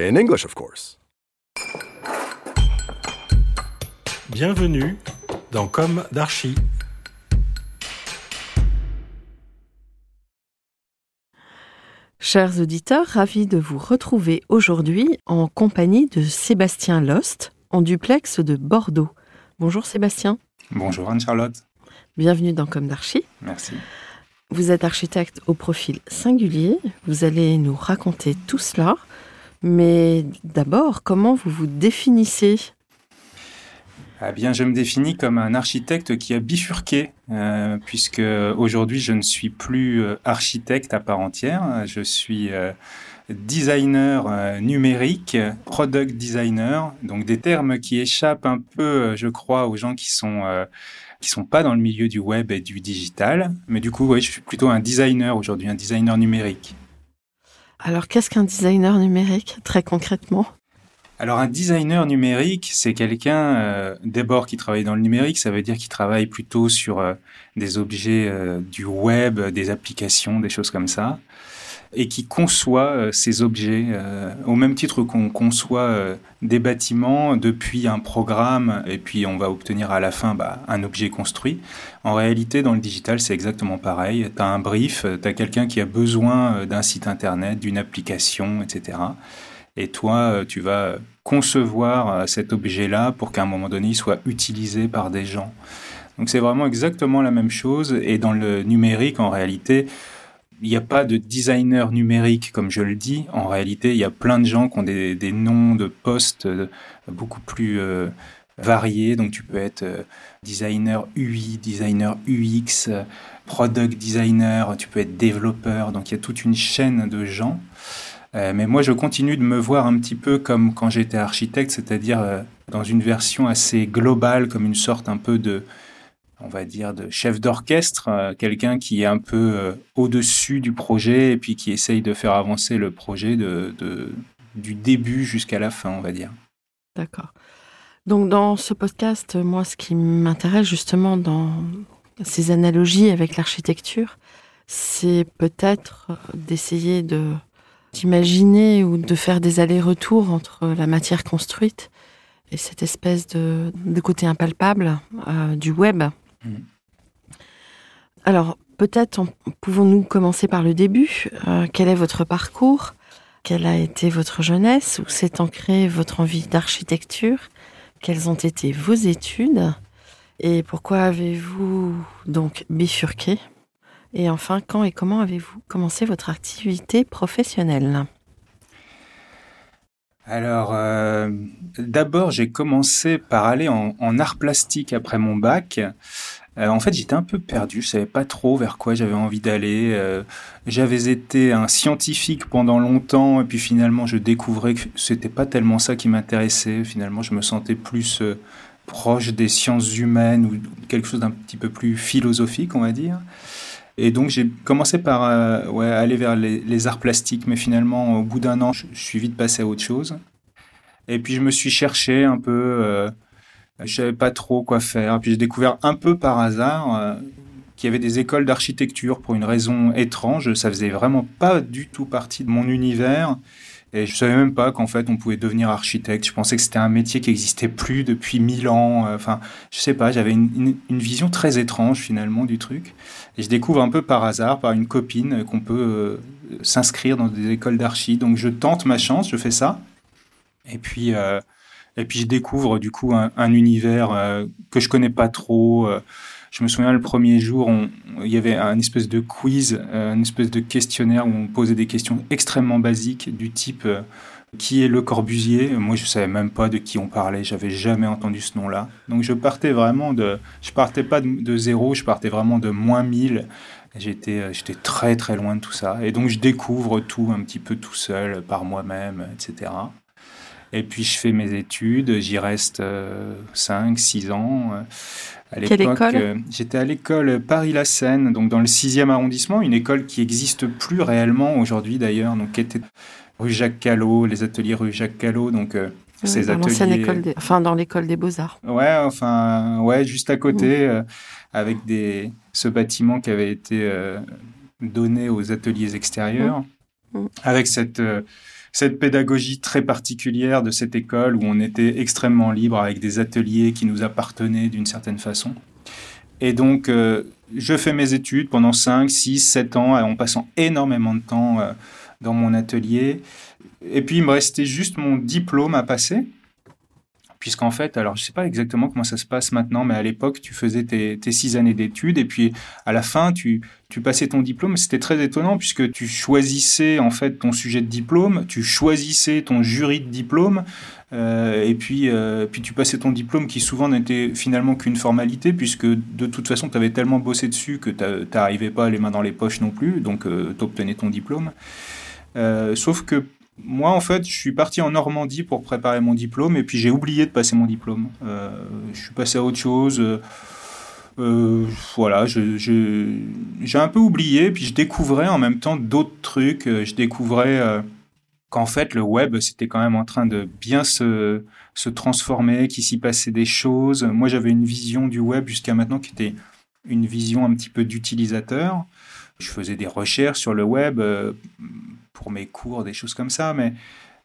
In English, of course. Bienvenue dans Comme d'Archi. Chers auditeurs, ravis de vous retrouver aujourd'hui en compagnie de Sébastien Lost, en duplex de Bordeaux. Bonjour Sébastien, Bonjour Anne-Charlotte. bienvenue dans Comme d'Archi. Merci. Vous êtes architecte au profil singulier, vous allez nous raconter tout cela, mais d'abord, comment vous vous définissez? Eh bien, je me définis comme un architecte qui a bifurqué, euh, puisque aujourd'hui, je ne suis plus euh, architecte à part entière. Je suis euh, designer numérique, product designer, donc des termes qui échappent un peu, je crois, aux gens qui sont qui sont pas dans le milieu du web et du digital. Mais du coup, oui, je suis plutôt un designer aujourd'hui, un designer numérique. Alors, qu'est-ce qu'un designer numérique, très concrètement? Alors un designer numérique, c'est quelqu'un euh, d'abord qui travaille dans le numérique, ça veut dire qu'il travaille plutôt sur euh, des objets euh, du web, des applications, des choses comme ça, et qui conçoit euh, ces objets euh, au même titre qu'on conçoit euh, des bâtiments depuis un programme, et puis on va obtenir à la fin bah, un objet construit. En réalité, dans le digital, c'est exactement pareil. Tu as un brief, tu as quelqu'un qui a besoin d'un site internet, d'une application, etc. Et toi, tu vas concevoir cet objet-là pour qu'à un moment donné, il soit utilisé par des gens. Donc c'est vraiment exactement la même chose. Et dans le numérique, en réalité, il n'y a pas de designer numérique, comme je le dis. En réalité, il y a plein de gens qui ont des, des noms de postes euh, beaucoup plus euh, variés. Donc tu peux être euh, designer UI, designer UX, product designer, tu peux être développeur. Donc il y a toute une chaîne de gens. Mais moi, je continue de me voir un petit peu comme quand j'étais architecte, c'est-à-dire dans une version assez globale, comme une sorte un peu de, on va dire, de chef d'orchestre, euh, quelqu'un qui est un peu euh, au-dessus du projet et puis qui essaye de faire avancer le projet de, du début jusqu'à la fin, on va dire. D'accord. Donc, dans ce podcast, moi, ce qui m'intéresse justement dans ces analogies avec l'architecture, c'est peut-être d'essayer de d'imaginer ou de faire des allers-retours entre la matière construite et cette espèce de, de côté impalpable euh, du web. Mhm. Alors, peut-être pouvons-nous commencer par le début. Euh, quel est votre parcours? Quelle a été votre jeunesse? Où s'est ancrée votre envie d'architecture? Quelles ont été vos études? Et pourquoi avez-vous donc bifurqué? Et enfin, quand et comment avez-vous commencé votre activité professionnelle? Alors, euh, d'abord, j'ai commencé par aller en, art plastique après mon bac. Euh, en fait, j'étais un peu perdu, je savais pas trop vers quoi j'avais envie d'aller. Euh, j'avais été un scientifique pendant longtemps, et puis finalement, je découvrais que c'était pas tellement ça qui m'intéressait. Finalement, je me sentais plus euh, proche des sciences humaines ou quelque chose d'un petit peu plus philosophique, on va dire. Et donc j'ai commencé par euh, ouais, aller vers les, arts plastiques, mais finalement au bout d'un an, je, je suis vite passé à autre chose. Et puis je me suis cherché un peu, euh, je savais pas trop quoi faire. Puis j'ai découvert un peu par hasard euh, qu'il y avait des écoles d'architecture pour une raison étrange. Ça faisait vraiment pas du tout partie de mon univers. Et je savais même pas qu'en fait on pouvait devenir architecte. Je pensais que c'était un métier qui existait plus depuis mille ans. Euh, Enfin, je sais pas, j'avais une, vision très étrange finalement du truc. Et je découvre un peu par hasard, par une copine, euh, qu'on peut euh, s'inscrire dans des écoles d'archi. Donc je tente ma chance, je fais ça. Et puis, et puis je découvre du coup un, un univers que je connais pas trop. Euh. je me souviens le premier jour, il y avait un espèce de quiz, euh, une espèce de questionnaire où on posait des questions extrêmement basiques du type euh, qui est Le Corbusier? Moi, je savais même pas de qui on parlait. J'avais jamais entendu ce nom-là. Donc, je partais vraiment de, je partais pas de, zéro, je partais vraiment de moins 1000. J'étais, euh, j'étais très très loin de tout ça. Et donc, je découvre tout un petit peu tout seul, par moi-même, etc. Et puis je fais mes études, j'y reste 5, 6 ans. À Quelle école? J'étais à l'école Paris-La Seine, donc dans le 6e arrondissement, une école qui n'existe plus réellement aujourd'hui d'ailleurs, donc qui était rue Jacques Callot, les ateliers rue Jacques Callot, donc ces ateliers. École Enfin, dans l'école des beaux-arts. Ouais, enfin, ouais, juste à côté, mmh. avec des... ce bâtiment qui avait été donné aux ateliers extérieurs, mmh. Mmh. avec cette, euh, cette pédagogie très particulière de cette école où on était extrêmement libre avec des ateliers qui nous appartenaient d'une certaine façon. Et donc, euh, je fais mes études pendant 5, 6, 7 ans en passant énormément de temps euh, dans mon atelier. Et puis, il me restait juste mon diplôme à passer puisqu'en fait, alors je ne sais pas exactement comment ça se passe maintenant, mais à l'époque, tu faisais tes, six années d'études et puis à la fin, tu, tu passais ton diplôme. C'était très étonnant puisque tu choisissais en fait ton sujet de diplôme, tu choisissais ton jury de diplôme. Euh, et puis, euh, puis tu passais ton diplôme qui souvent n'était finalement qu'une formalité puisque de toute façon tu avais tellement bossé dessus que tu n'arrivais pas les mains dans les poches non plus, donc euh, tu obtenais ton diplôme. sauf que moi, en fait, je suis parti en Normandie pour préparer mon diplôme et puis j'ai oublié de passer mon diplôme. Euh, je suis passé à autre chose. Euh, euh, voilà, j'ai un peu oublié, puis je découvrais en même temps d'autres trucs. Je découvrais qu'en fait, le web, c'était quand même en train de bien se, se transformer, qu'il s'y passait des choses. Moi, j'avais une vision du web jusqu'à maintenant qui était une vision un petit peu d'utilisateur. Je faisais des recherches sur le web pour mes cours, des choses comme ça. Mais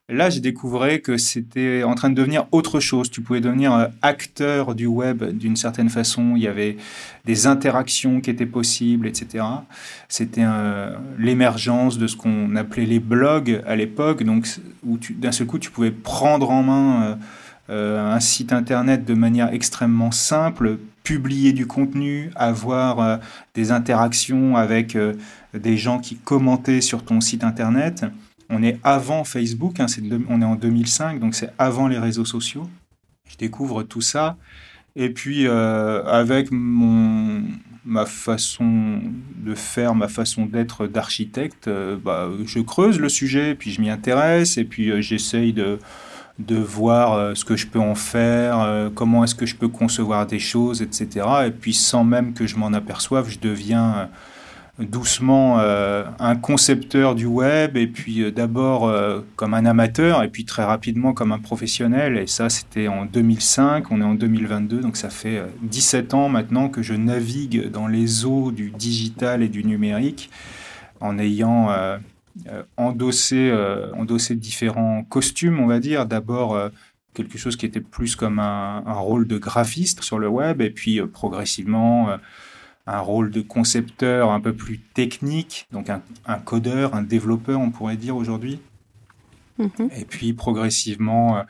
là, j'ai découvert que c'était en train de devenir autre chose. Tu pouvais devenir euh, acteur du web d'une certaine façon. Il y avait des interactions qui étaient possibles, etc. C'était l'émergence de ce qu'on appelait les blogs à l'époque, donc où d'un seul coup, tu pouvais prendre en main euh, euh, un site internet de manière extrêmement simple, publier du contenu, avoir des interactions avec des gens qui commentaient sur ton site internet. On est avant Facebook, hein, on est en 2005, donc c'est avant les réseaux sociaux. Je découvre tout ça. Et puis, euh, avec ma façon de faire, ma façon d'être d'architecte, euh, bah, je creuse le sujet, puis je m'y intéresse, et puis euh, j'essaye de, de voir ce que je peux en faire, comment est-ce que je peux concevoir des choses, etc. Et puis, sans même que je m'en aperçoive, je deviens doucement euh, un concepteur du web et puis euh, d'abord euh, comme un amateur et puis très rapidement comme un professionnel et ça c'était en 2005, on est en 2022 donc ça fait 17 ans maintenant que je navigue dans les eaux du digital et du numérique en ayant endossé, endossé différents costumes on va dire d'abord quelque chose qui était plus comme un, un, rôle de graphiste sur le web et puis progressivement un rôle de concepteur un peu plus technique, donc un, codeur, un développeur, on pourrait dire aujourd'hui. Mhm. Et puis progressivement, euh,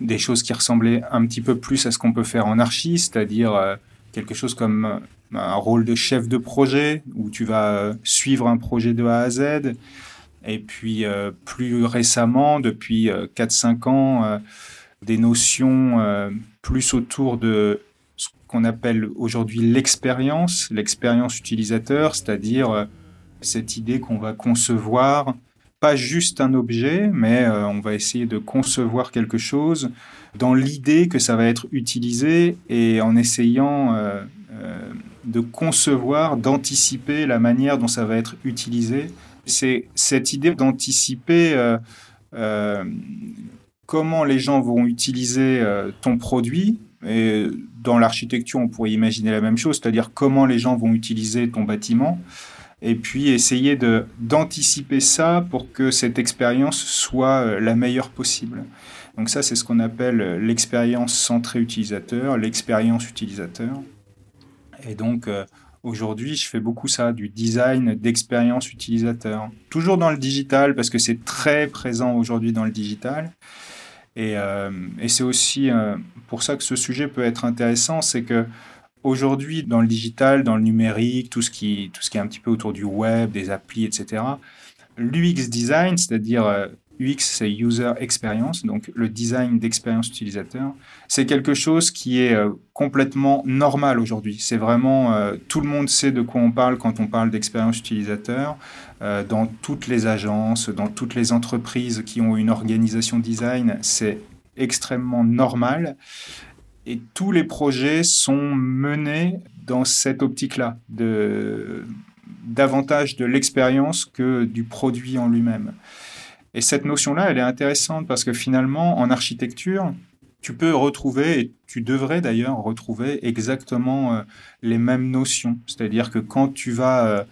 des choses qui ressemblaient un petit peu plus à ce qu'on peut faire en archi, c'est-à-dire euh, quelque chose comme euh, un rôle de chef de projet, où tu vas suivre un projet de A à Z. Et puis plus récemment, depuis 4-5 ans, des notions plus autour de qu'on appelle aujourd'hui l'expérience, l'expérience utilisateur, c'est-à-dire euh, cette idée qu'on va concevoir pas juste un objet, mais euh, on va essayer de concevoir quelque chose dans l'idée que ça va être utilisé et en essayant euh, de concevoir, d'anticiper la manière dont ça va être utilisé. C'est cette idée d'anticiper comment les gens vont utiliser ton produit et dans l'architecture, on pourrait imaginer la même chose, c'est-à-dire comment les gens vont utiliser ton bâtiment, et puis essayer de, d'anticiper ça pour que cette expérience soit euh, la meilleure possible. Donc ça, c'est ce qu'on appelle euh, l'expérience centrée utilisateur, l'expérience utilisateur. Et donc, euh, aujourd'hui, je fais beaucoup ça, du design d'expérience utilisateur. Toujours dans le digital, parce que c'est très présent aujourd'hui dans le digital. Et, euh, c'est aussi euh, pour ça que ce sujet peut être intéressant, c'est que aujourd'hui, dans le digital, dans le numérique, tout ce, qui, tout ce qui est un petit peu autour du web, des applis, etc., l'UX design, c'est-à-dire euh, UX, c'est User Experience, donc le design d'expérience utilisateur. C'est quelque chose qui est euh, complètement normal aujourd'hui. C'est vraiment, euh, tout le monde sait de quoi on parle quand on parle d'expérience utilisateur. Euh, dans toutes les agences, dans toutes les entreprises qui ont une organisation design, c'est extrêmement normal. Et tous les projets sont menés dans cette optique-là, davantage de l'expérience que du produit en lui-même. Et cette notion-là, elle est intéressante parce que finalement, en architecture, tu peux retrouver, et tu devrais d'ailleurs retrouver exactement euh, les mêmes notions. C'est-à-dire que quand tu vas euh,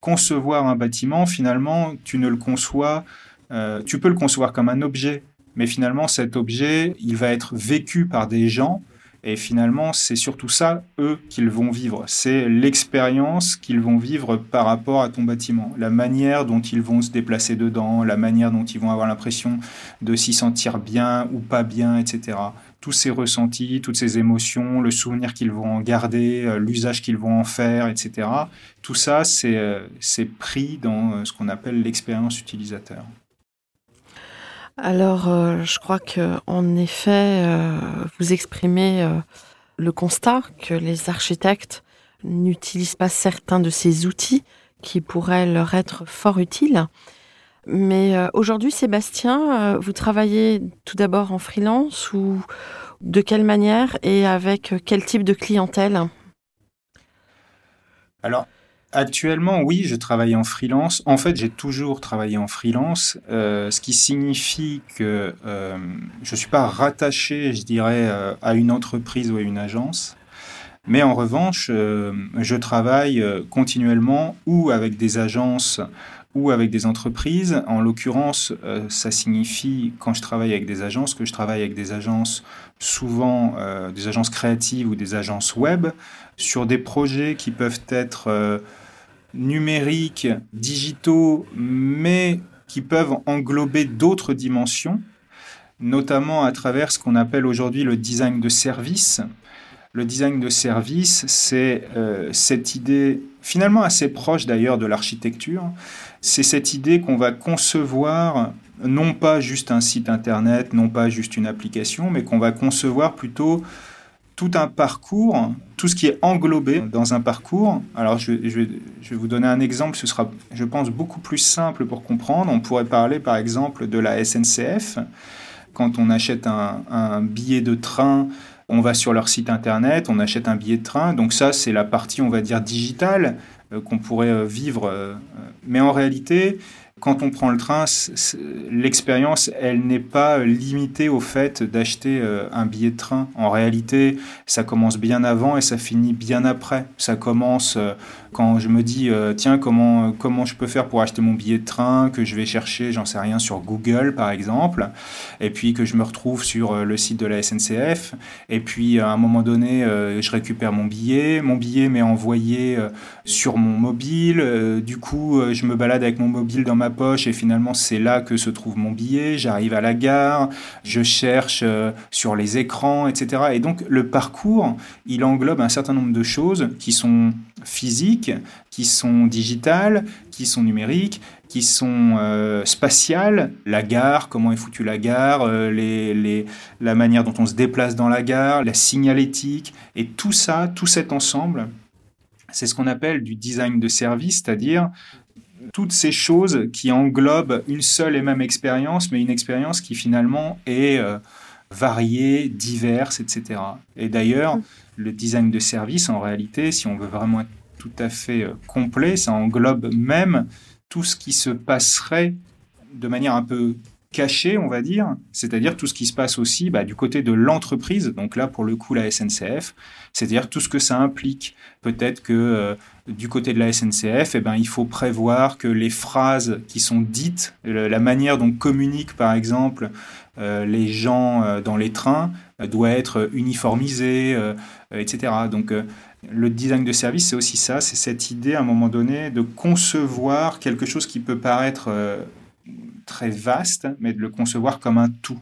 concevoir un bâtiment, finalement, tu ne le conçois, euh, tu peux le concevoir comme un objet, mais finalement, cet objet, il va être vécu par des gens et finalement, c'est surtout ça, eux, qu'ils vont vivre. C'est l'expérience qu'ils vont vivre par rapport à ton bâtiment. La manière dont ils vont se déplacer dedans, la manière dont ils vont avoir l'impression de s'y sentir bien ou pas bien, etc. Tous ces ressentis, toutes ces émotions, le souvenir qu'ils vont en garder, euh, l'usage qu'ils vont en faire, etc. Tout ça, c'est euh, pris dans euh, ce qu'on appelle l'expérience utilisateur. Alors, euh, je crois que en effet, euh, vous exprimez euh, le constat que les architectes n'utilisent pas certains de ces outils qui pourraient leur être fort utiles. Mais aujourd'hui, Sébastien, vous travaillez tout d'abord en freelance ou de quelle manière et avec quel type de clientèle? Alors, Actuellement, oui, je travaille en freelance. En fait, j'ai toujours travaillé en freelance, euh, ce qui signifie que euh, je ne suis pas rattaché, je dirais, euh, à une entreprise ou à une agence. Mais en revanche, je travaille continuellement ou avec des agences ou avec des entreprises. En l'occurrence, ça signifie, quand je travaille avec des agences, que je travaille avec des agences, souvent des agences créatives ou des agences web, sur des projets qui peuvent être numériques, digitaux, mais qui peuvent englober d'autres dimensions, notamment à travers ce qu'on appelle aujourd'hui le design de service. Le design de service, c'est euh, cette idée, finalement assez proche d'ailleurs de l'architecture, c'est cette idée qu'on va concevoir non pas juste un site internet, non pas juste une application, mais qu'on va concevoir plutôt tout un parcours, tout ce qui est englobé dans un parcours. Alors, je, vais vous donner un exemple, ce sera, je pense, beaucoup plus simple pour comprendre. On pourrait parler, par exemple, de la SNCF. Quand on achète un, billet de train, on va sur leur site internet, on achète un billet de train. Donc ça, c'est la partie, on va dire, digitale euh, qu'on pourrait euh, vivre. Euh, mais en réalité, quand on prend le train, l'expérience, elle n'est pas limitée au fait d'acheter euh, un billet de train. En réalité, ça commence bien avant et ça finit bien après. Ça commence euh, quand je me dis, euh, tiens, comment, comment je peux faire pour acheter mon billet de train, que je vais chercher, j'en sais rien, sur Google par exemple, et puis que je me retrouve sur euh, le site de la SNCF, et puis à un moment donné, euh, je récupère mon billet, mon billet m'est envoyé sur mon mobile, du coup, je me balade avec mon mobile dans ma poche, et finalement, c'est là que se trouve mon billet, j'arrive à la gare, je cherche sur les écrans, etc. Et donc, le parcours, il englobe un certain nombre de choses qui sont physiques, qui sont digitales, qui sont numériques, qui sont euh, spatiales. La gare, comment est foutue la gare, euh, la manière dont on se déplace dans la gare, la signalétique, et tout ça, tout cet ensemble, c'est ce qu'on appelle du design de service, c'est-à-dire toutes ces choses qui englobent une seule et même expérience, mais une expérience qui finalement est euh, variée, diverse, etc. Et d'ailleurs, le design de service, en réalité, si on veut vraiment être tout à fait euh, complet, ça englobe même tout ce qui se passerait de manière un peu cachée, on va dire, c'est-à-dire tout ce qui se passe aussi bah, du côté de l'entreprise, donc là pour le coup la SNCF, c'est-à-dire tout ce que ça implique. Peut-être que euh, du côté de la SNCF, eh ben, il faut prévoir que les phrases qui sont dites, la manière dont communiquent par exemple euh, les gens dans les trains, doit être uniformisée, etc. Donc le design de service, c'est aussi ça, c'est cette idée à un moment donné de concevoir quelque chose qui peut paraître euh, très vaste, mais de le concevoir comme un tout.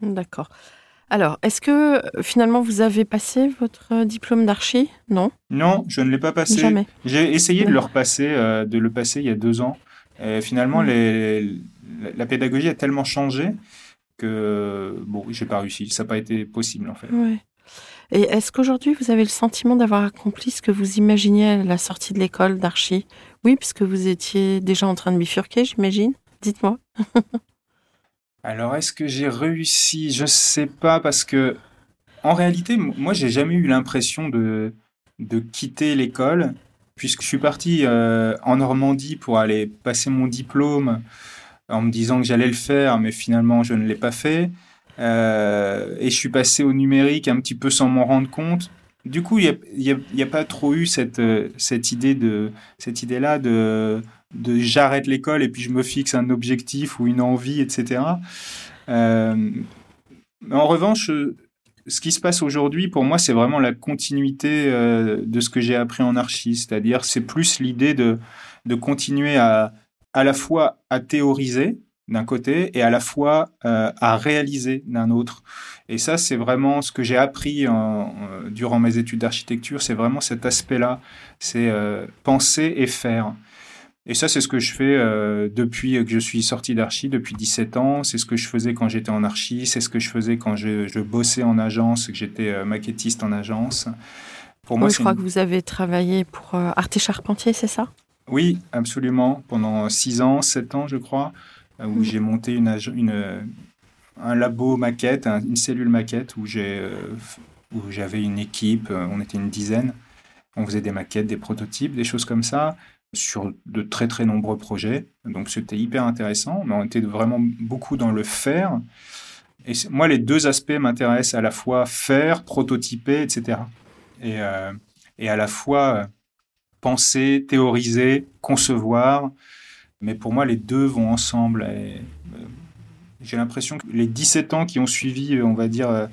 D'accord. Alors, est-ce que finalement vous avez passé votre diplôme d'archi? Non? Non, je ne l'ai pas passé. Jamais. J'ai essayé de le repasser, euh, de le passer il y a deux ans. Et finalement, mm. la, pédagogie a tellement changé que bon, j'ai pas réussi. Ça n'a pas été possible en fait. Et est-ce qu'aujourd'hui vous avez le sentiment d'avoir accompli ce que vous imaginiez à la sortie de l'école d'archi? Oui, puisque vous étiez déjà en train de bifurquer, j'imagine. Dites-moi. Alors, est-ce que j'ai réussi? Je sais pas parce que en réalité, moi, j'ai jamais eu l'impression de de quitter l'école puisque je suis parti euh, en Normandie pour aller passer mon diplôme en me disant que j'allais le faire, mais finalement je ne l'ai pas fait. Euh, et je suis passé au numérique un petit peu sans m'en rendre compte. Du coup, il n'y a, pas trop eu cette, cette idée de cette idée-là de, j'arrête l'école et puis je me fixe un objectif ou une envie, etc. Euh, en revanche, ce qui se passe aujourd'hui, pour moi, c'est vraiment la continuité euh, de ce que j'ai appris en archi. C'est-à-dire, c'est plus l'idée de, de continuer à, à la fois à théoriser d'un côté et à la fois euh, à réaliser d'un autre. Et ça, c'est vraiment ce que j'ai appris durant mes études d'architecture. C'est vraiment cet aspect-là. C'est euh, penser et faire. Et ça, c'est ce que je fais euh, depuis que je suis sorti d'archi, depuis 17 ans. C'est ce que je faisais quand j'étais en archi. C'est ce que je faisais quand je, bossais en agence, que j'étais euh, maquettiste en agence. Pour moi, je crois que vous avez travaillé pour euh, Arte Charpentier, c'est ça? Oui, absolument. Pendant 6 ans, 7 ans, je crois, où mm. j'ai monté une, une, un labo maquette, une cellule maquette, où j'avais une équipe, on était une dizaine. On faisait des maquettes, des prototypes, des choses comme ça sur de très très nombreux projets. Donc c'était hyper intéressant, mais on était vraiment beaucoup dans le faire. Et moi, les deux aspects m'intéressent à la fois faire, prototyper, etc. Et, euh, et à la fois euh, penser, théoriser, concevoir. Mais pour moi, les deux vont ensemble. Euh, j'ai l'impression que les 17 ans qui ont suivi, on va dire,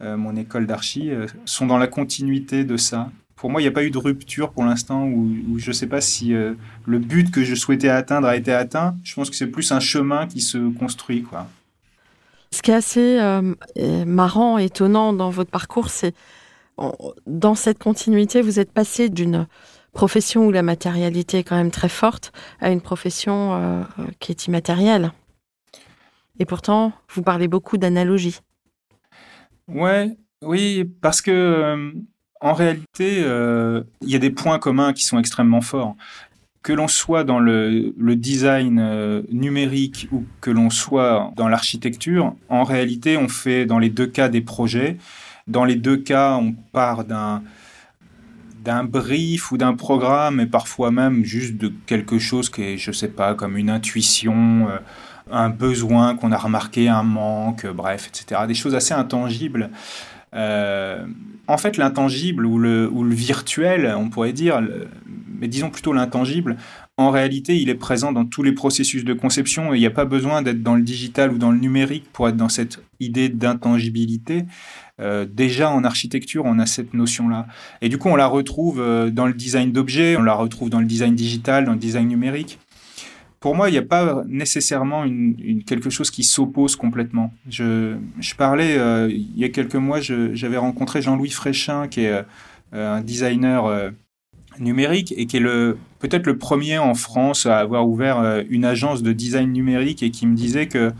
mon école d'archi, sont dans la continuité de ça pour moi, il n'y a pas eu de rupture pour l'instant où, je ne sais pas si euh, le but que je souhaitais atteindre a été atteint. Je pense que c'est plus un chemin qui se construit. Quoi. Ce qui est assez euh, marrant, étonnant dans votre parcours, c'est dans cette continuité, vous êtes passé d'une profession où la matérialité est quand même très forte à une profession euh, qui est immatérielle. Et pourtant, vous parlez beaucoup d'analogie. Ouais, oui, parce que en réalité, euh, il y a des points communs qui sont extrêmement forts. Que l'on soit dans le, design euh, numérique ou que l'on soit dans l'architecture, en réalité, on fait dans les deux cas des projets. Dans les deux cas, on part d'un d'un brief ou d'un programme, et parfois même juste de quelque chose qui est, je sais pas, comme une intuition, euh, un besoin qu'on a remarqué, un manque, bref, etc. Des choses assez intangibles. Euh, en fait, l'intangible ou le, virtuel, on pourrait dire, mais disons plutôt l'intangible, en réalité, il est présent dans tous les processus de conception il n'y a pas besoin d'être dans le digital ou dans le numérique pour être dans cette idée d'intangibilité. Euh, déjà en architecture, on a cette notion-là. Et du coup, on la retrouve euh, dans le design d'objets, on la retrouve dans le design digital, dans le design numérique pour moi, il n'y a pas nécessairement quelque chose qui s'oppose complètement. Je, parlais, euh, il y a quelques mois, j'avais rencontré Jean-Louis Fréchin, qui est un designer numérique et qui est peut-être le premier en France à avoir ouvert une agence de design numérique et qui me disait que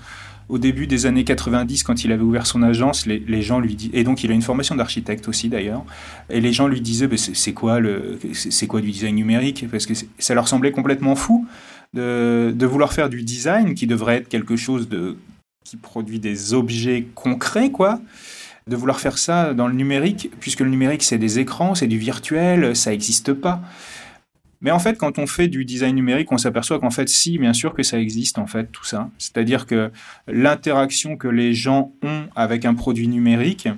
au début des années 90, quand il avait ouvert son agence, les, gens lui disaient, et donc il a une formation d'architecte aussi d'ailleurs, et les gens lui disaient, bah, c'est quoi le, c'est quoi du design numérique? Parce que ça leur semblait complètement fou de, vouloir faire du design qui devrait être quelque chose de qui produit des objets concrets, quoi. De vouloir faire ça dans le numérique, puisque le numérique c'est des écrans, c'est du virtuel, ça n'existe pas. Mais en fait, quand on fait du design numérique, on s'aperçoit qu'en fait, si, bien sûr que ça existe, en fait, tout ça. C'est-à-dire que l'interaction que les gens ont avec un produit numérique,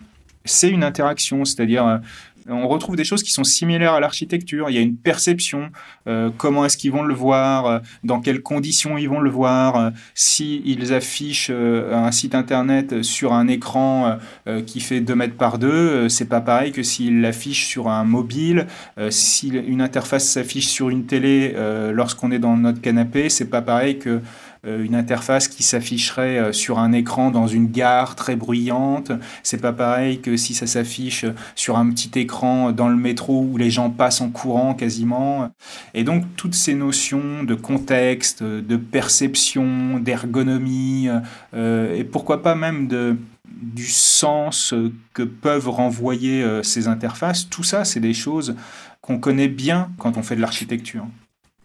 c'est une interaction. C'est-à-dire, on retrouve des choses qui sont similaires à l'architecture. Il y a une perception, euh, comment est-ce qu'ils vont le voir, euh, dans quelles conditions ils vont le voir, euh, s'ils affichent un site internet sur un écran qui fait 2 mètres par 2, c'est pas pareil que s'ils l'affichent sur un mobile, si une interface s'affiche sur une télé lorsqu'on est dans notre canapé, c'est pas pareil que une interface qui s'afficherait euh, sur un écran dans une gare très bruyante. C'est pas pareil que si ça s'affiche sur un petit écran dans le métro où les gens passent en courant quasiment. Et donc toutes ces notions de contexte, de perception, d'ergonomie, et pourquoi pas même de du sens que peuvent renvoyer ces interfaces, tout ça, c'est des choses qu'on connaît bien quand on fait de l'architecture.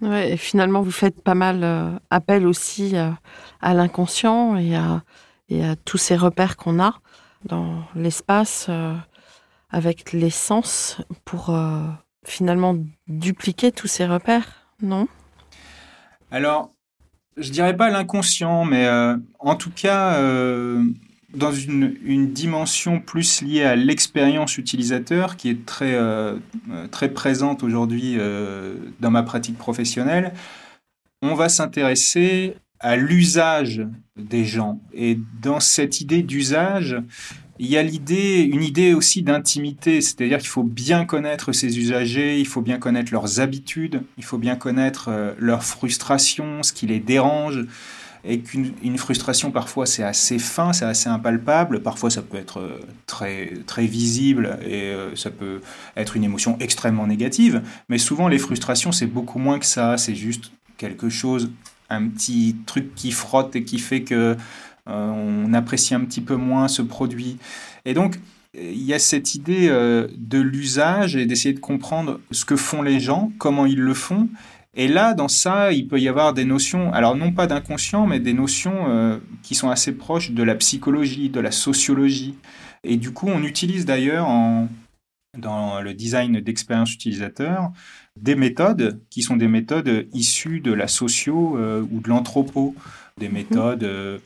Ouais, et finalement, vous faites pas mal euh, appel aussi euh, à l'inconscient et à, tous ces repères qu'on a dans l'espace euh, avec les sens pour finalement dupliquer tous ces repères, non? Alors, je dirais pas l'inconscient, mais en tout cas, dans une, dimension plus liée à l'expérience utilisateur qui est très, euh, très présente aujourd'hui euh, dans ma pratique professionnelle, on va s'intéresser à l'usage des gens. Et dans cette idée d'usage, il y a l'idée, une idée aussi d'intimité, c'est-à-dire qu'il faut bien connaître ses usagers, il faut bien connaître leurs habitudes, il faut bien connaître euh, leurs frustrations, ce qui les dérange et qu'une frustration parfois c'est assez fin, c'est assez impalpable, parfois ça peut être euh, très, très visible et euh, ça peut être une émotion extrêmement négative, mais souvent les frustrations c'est beaucoup moins que ça, c'est juste quelque chose, un petit truc qui frotte et qui fait que euh, on apprécie un petit peu moins ce produit. Et donc il y a cette idée de l'usage et d'essayer de comprendre ce que font les gens, comment ils le font, et là, dans ça, il peut y avoir des notions, alors non pas d'inconscient, mais des notions euh, qui sont assez proches de la psychologie, de la sociologie. Et du coup, on utilise d'ailleurs dans le design d'expérience utilisateur des méthodes qui sont des méthodes issues de la socio euh, ou de l'anthropo, des méthodes euh,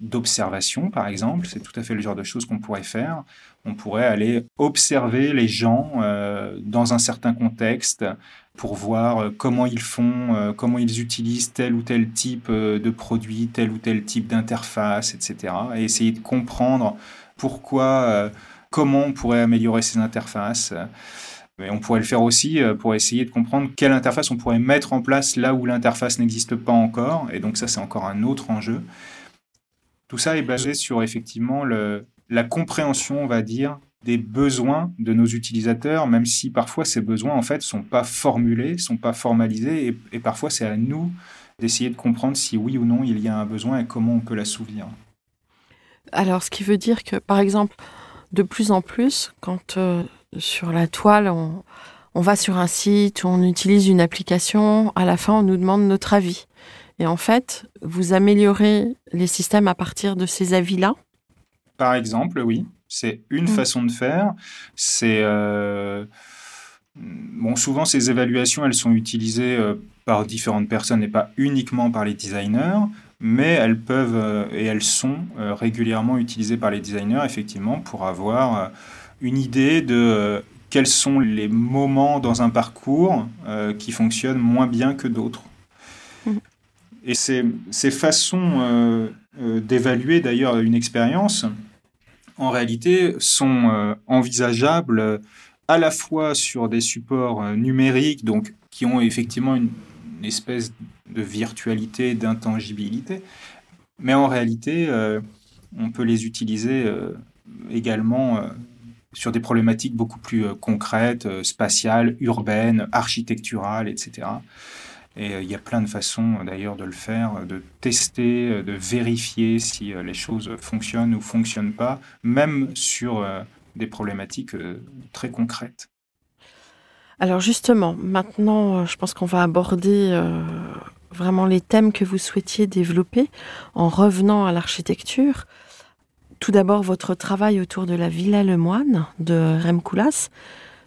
d'observation par exemple, c'est tout à fait le genre de choses qu'on pourrait faire. On pourrait aller observer les gens dans un certain contexte, pour voir euh, comment ils font, euh, comment ils utilisent tel ou tel type euh, de produit, tel ou tel type d'interface, etc. Et essayer de comprendre pourquoi, comment on pourrait améliorer ces interfaces. Mais on pourrait le faire aussi pour essayer de comprendre quelle interface on pourrait mettre en place là où l'interface n'existe pas encore. Et donc ça, c'est encore un autre enjeu. Tout ça est basé sur effectivement la compréhension, on va dire, des besoins de nos utilisateurs, même si parfois ces besoins en fait sont pas formulés, sont pas formalisés, et, parfois c'est à nous d'essayer de comprendre si oui ou non il y a un besoin et comment on peut l'assouvir. Alors, ce qui veut dire que, par exemple, de plus en plus, quand euh, sur la toile, on, on, va sur un site ou on utilise une application, à la fin, on nous demande notre avis. Et en fait, vous améliorez les systèmes à partir de ces avis-là? Par exemple, oui. C'est une mm. façon de faire. C'est euh, bon, souvent ces évaluations, elles sont utilisées euh, par différentes personnes et pas uniquement par les designers, mais elles peuvent euh, et elles sont régulièrement utilisées par les designers effectivement pour avoir une idée de quels sont les moments dans un parcours qui fonctionnent moins bien que d'autres. Mm. Et ces, ces façons d'évaluer d'ailleurs une expérience, en réalité, sont euh, envisageables à la fois sur des supports euh, numériques, donc qui ont effectivement une, espèce de virtualité, d'intangibilité, mais en réalité, euh, on peut les utiliser également sur des problématiques beaucoup plus concrètes, spatiales, urbaines, architecturales, etc. Et euh, il y a plein de façons d'ailleurs de le faire, de tester, euh, de vérifier si euh, les choses fonctionnent ou fonctionnent pas, même sur des problématiques très concrètes. Alors justement, maintenant, je pense qu'on va aborder vraiment les thèmes que vous souhaitiez développer en revenant à l'architecture. Tout d'abord, votre travail autour de la Villa Lemoine de Rem Koolhaas,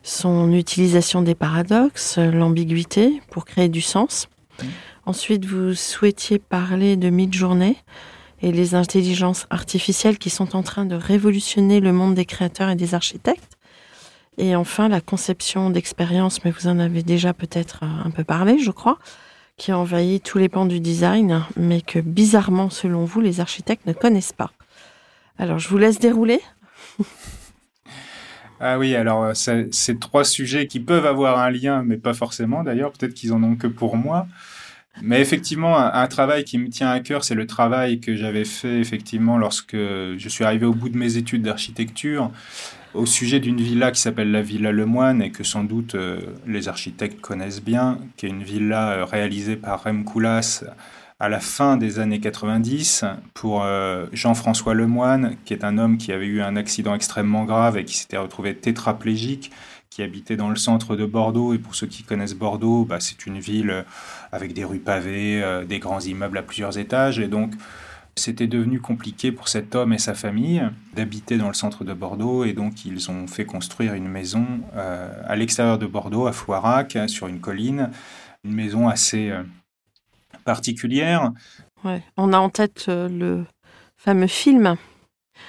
son utilisation des paradoxes, l'ambiguïté pour créer du sens. Ensuite, vous souhaitiez parler de mid-journée et les intelligences artificielles qui sont en train de révolutionner le monde des créateurs et des architectes. Et enfin, la conception d'expérience, mais vous en avez déjà peut-être un peu parlé, je crois, qui envahit tous les pans du design, mais que bizarrement, selon vous, les architectes ne connaissent pas. Alors, je vous laisse dérouler. Ah oui, alors euh, c'est trois sujets qui peuvent avoir un lien, mais pas forcément d'ailleurs, peut-être qu'ils en ont que pour moi. Mais effectivement, un, travail qui me tient à cœur, c'est le travail que j'avais fait effectivement lorsque je suis arrivé au bout de mes études d'architecture au sujet d'une villa qui s'appelle la Villa Lemoine et que sans doute euh, les architectes connaissent bien, qui est une villa euh, réalisée par Rem Koolhaas à la fin des années 90 pour euh, Jean-François Lemoine, qui est un homme qui avait eu un accident extrêmement grave et qui s'était retrouvé tétraplégique, qui habitait dans le centre de Bordeaux. Et pour ceux qui connaissent Bordeaux, bah, c'est une ville avec des rues pavées, des grands immeubles à plusieurs étages. Et donc, c'était devenu compliqué pour cet homme et sa famille d'habiter dans le centre de Bordeaux et donc ils ont fait construire une maison euh, à l'extérieur de Bordeaux, à Floirac, sur une colline, une maison assez euh, particulière. Ouais. On a en tête euh, le fameux film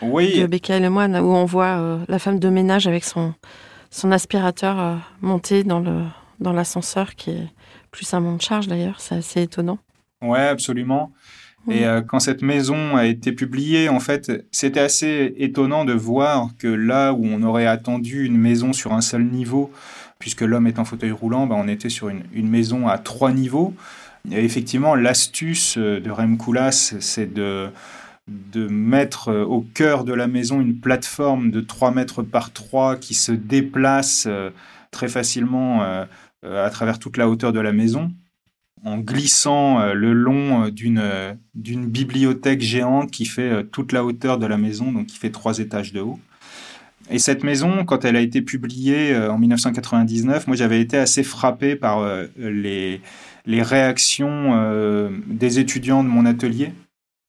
oui. de Becca et Lemoine où on voit la femme de ménage avec son, son aspirateur monté dans le dans l'ascenseur qui est plus un monte charge d'ailleurs, c'est assez étonnant. Ouais, absolument. Et euh, quand cette maison a été publiée, en fait, c'était assez étonnant de voir que là où on aurait attendu une maison sur un seul niveau, puisque l'homme est en fauteuil roulant, ben, on était sur une, une, maison à trois niveaux. Effectivement, l'astuce euh, de Rem Koolhaas, c'est de, mettre euh, au cœur de la maison une plateforme de 3 mètres par 3 qui se déplace très facilement à travers toute la hauteur de la maison en glissant euh, le long euh, d'une euh, d'une bibliothèque géante qui fait toute la hauteur de la maison, donc qui fait trois étages de haut. Et cette maison, quand elle a été publiée en 1999, moi j'avais été assez frappé par les, les réactions des étudiants de mon atelier,